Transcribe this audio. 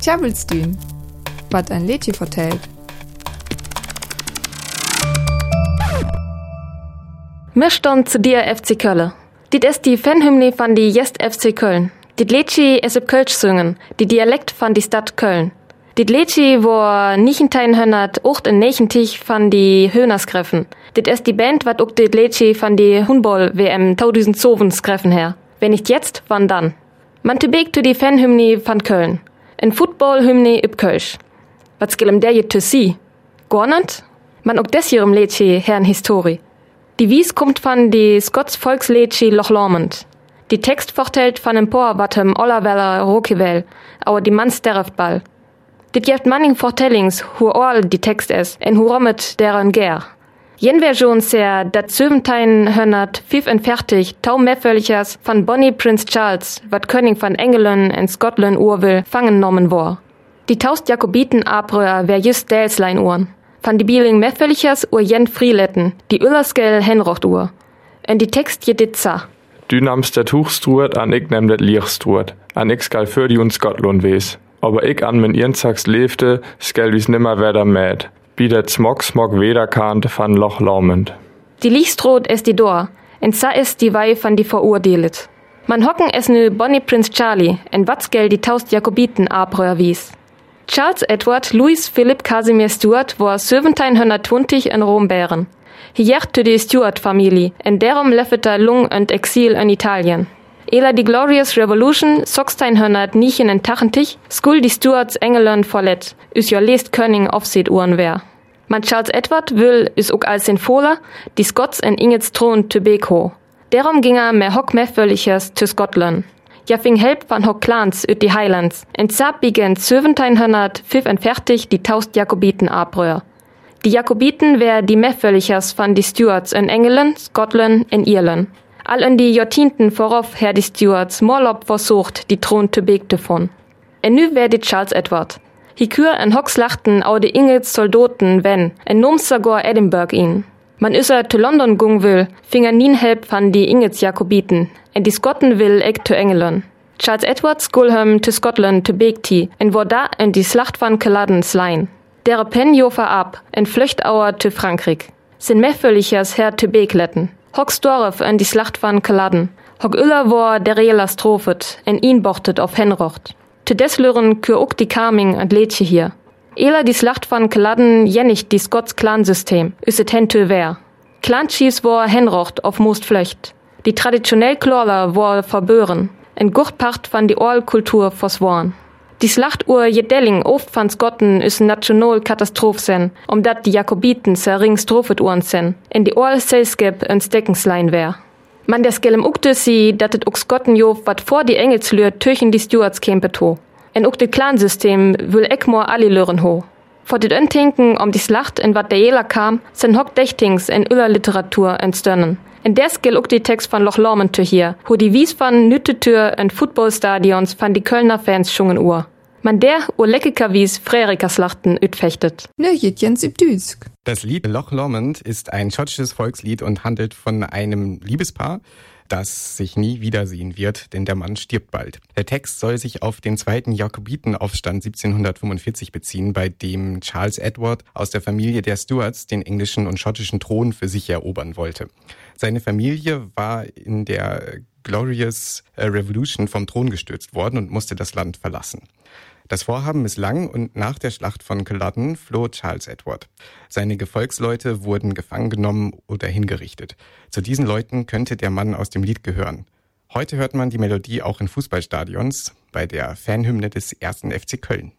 Tjabelstühn, was ein Lädchen vertellt. Mir stand zu dir FC Köln. Dit ist die Fanhymne von die Jest FC Köln. Dit Lädchen es ob Kölsch singen, die Dialekt von die Stadt Köln. Dit Lädchen wo 1908 in Nächentich von die Höhnerskreffen. Dit ist die Band, wat ook dit Lädchen von die Hundball-WM 2007 skreffen her. Wenn nicht jetzt, wann dann? Man tebek to die Fanhymne von Köln. En Footballhymne üb Kölsch. Was gillem der je to see? Gornant? Man ook des hierem Lädchen herrn Historie. Die Wies kommt von die Scots Volkslädchen Loch Lomond. Die Text vertellt von em Por watem Ollerweller Rokivel, aber die dereft ball. Dit jeft manning Vertellings, hu all die Text es, en hu rommet deren gär. Jen Version sehr dat Söventein hönnert, pfiff en fertig, tau meffölchers von Bonnie Prince Charles, wat König von Engelen en Scotland Urwill fangen nommen war. Die taust Jakobiten abröhr wär just Delslein Uhren. Van die Bieling meffölchers ur jen Frieletten, die Ullerskell Henrocht Uhr. En die Text je ditza. Du namst der Tuchstruert an ik nem det Lichstruert, an ik skal für die und Scotland wees. Aber ik an min Irnzags lebte, skell wie's nimmer weder mäd. Wie der Smog Smog wederkant van Loch laumend. Die Lichstrot ist die Dor, en sa ist die Wei van die verurdelet. Man hocken es nu Bonnie Prince Charlie, en Watzgel die taust Jakobiten abröhr wies. Charles Edward Louis Philip Casimir Stuart war 1720 in Rom bären. Hier to die Stuart-Familie, en derum leffeter Lung und Exil in Italien. Ela die Glorious Revolution, 1689, skul die Stuarts England verlet, us jo lest König aufseht Uhren wär. Man Charles Edward will is ook als den Fohler, die Scots en Ingets Thron to Beko. Derum ging er mehr hock mehr völligers to Scotland. Ja fing help van hock Clans üt die Highlands. En zap bigen 1745 die taust Jakobiten abröhr. Die Jakobiten wär die Mefföllichers van die Stuarts in England, Scotland, in Irland. All in die Jahrzehnten vorauf her die Stuarts Morlob versucht, die Thron zu begte von. En nu wär die Charles Edward. Hi kür en Hocks lachten au de Ingels Soldaten, wenn, en Numsagor Edinburgh ihn. Man üsser zu London gung will, finger nien help van die Ingels Jakobiten, en die Skotten will eck zu England. Charles Edward skulhem to Scotland to Begti, en wo da en die Slacht van Culloden slein. Dere pen jofer ab, en Flüchtauer to Frankreich. Sin mefföllichers her to Begletten. Hock Storf en die Slacht van Culloden. Hock Uller war der Reeler Strophet, en ihn bochtet auf Henrocht. Te deslören kür ook die Carming und Lädche hier. Ela die Slacht van Culloden jennig die Scots Clansystem, üsset hen to wär. Clanchies war Henrocht auf Most Flöcht. Die traditionell Klorler war verbören. En Guchtpacht van die Orlkultur versworen. Die Slachtuhr Jedelling oft van Skotten is national Katastroph sen, um dat die Jakobiten ser ring Strophetuhren sen, in die Orl Selskip en Steckenslein wär. Man der skellem ukte dat et uk Skotten jof wat vor die Engelslür töchen die Stewards kämpe to. En uk de Clansystem will Eckmor alli lören ho. Vor dit Öntinken um die Slacht in wat der Jela kam, sen hock Dächtings in Uller Literatur entstörnen. In der skill die Text von Loch to hier, wo die Wies van Nüttetür en Footballstadions van die Kölner Fans schungen Uhr. Man der ur leckika wies Frärikaslachten ütfechtet. Ne, Jens Düsk. Das Lied Loch Lomond ist ein schottisches Volkslied und handelt von einem Liebespaar, das sich nie wiedersehen wird, denn der Mann stirbt bald. Der Text soll sich auf den zweiten Jakobitenaufstand 1745 beziehen, bei dem Charles Edward aus der Familie der Stuarts den englischen und schottischen Thron für sich erobern wollte. Seine Familie war in der Glorious Revolution vom Thron gestürzt worden und musste das Land verlassen. Das Vorhaben misslang und nach der Schlacht von Culloden floh Charles Edward. Seine Gefolgsleute wurden gefangen genommen oder hingerichtet. Zu diesen Leuten könnte der Mann aus dem Lied gehören. Heute hört man die Melodie auch in Fußballstadions bei der Fanhymne des ersten FC Köln.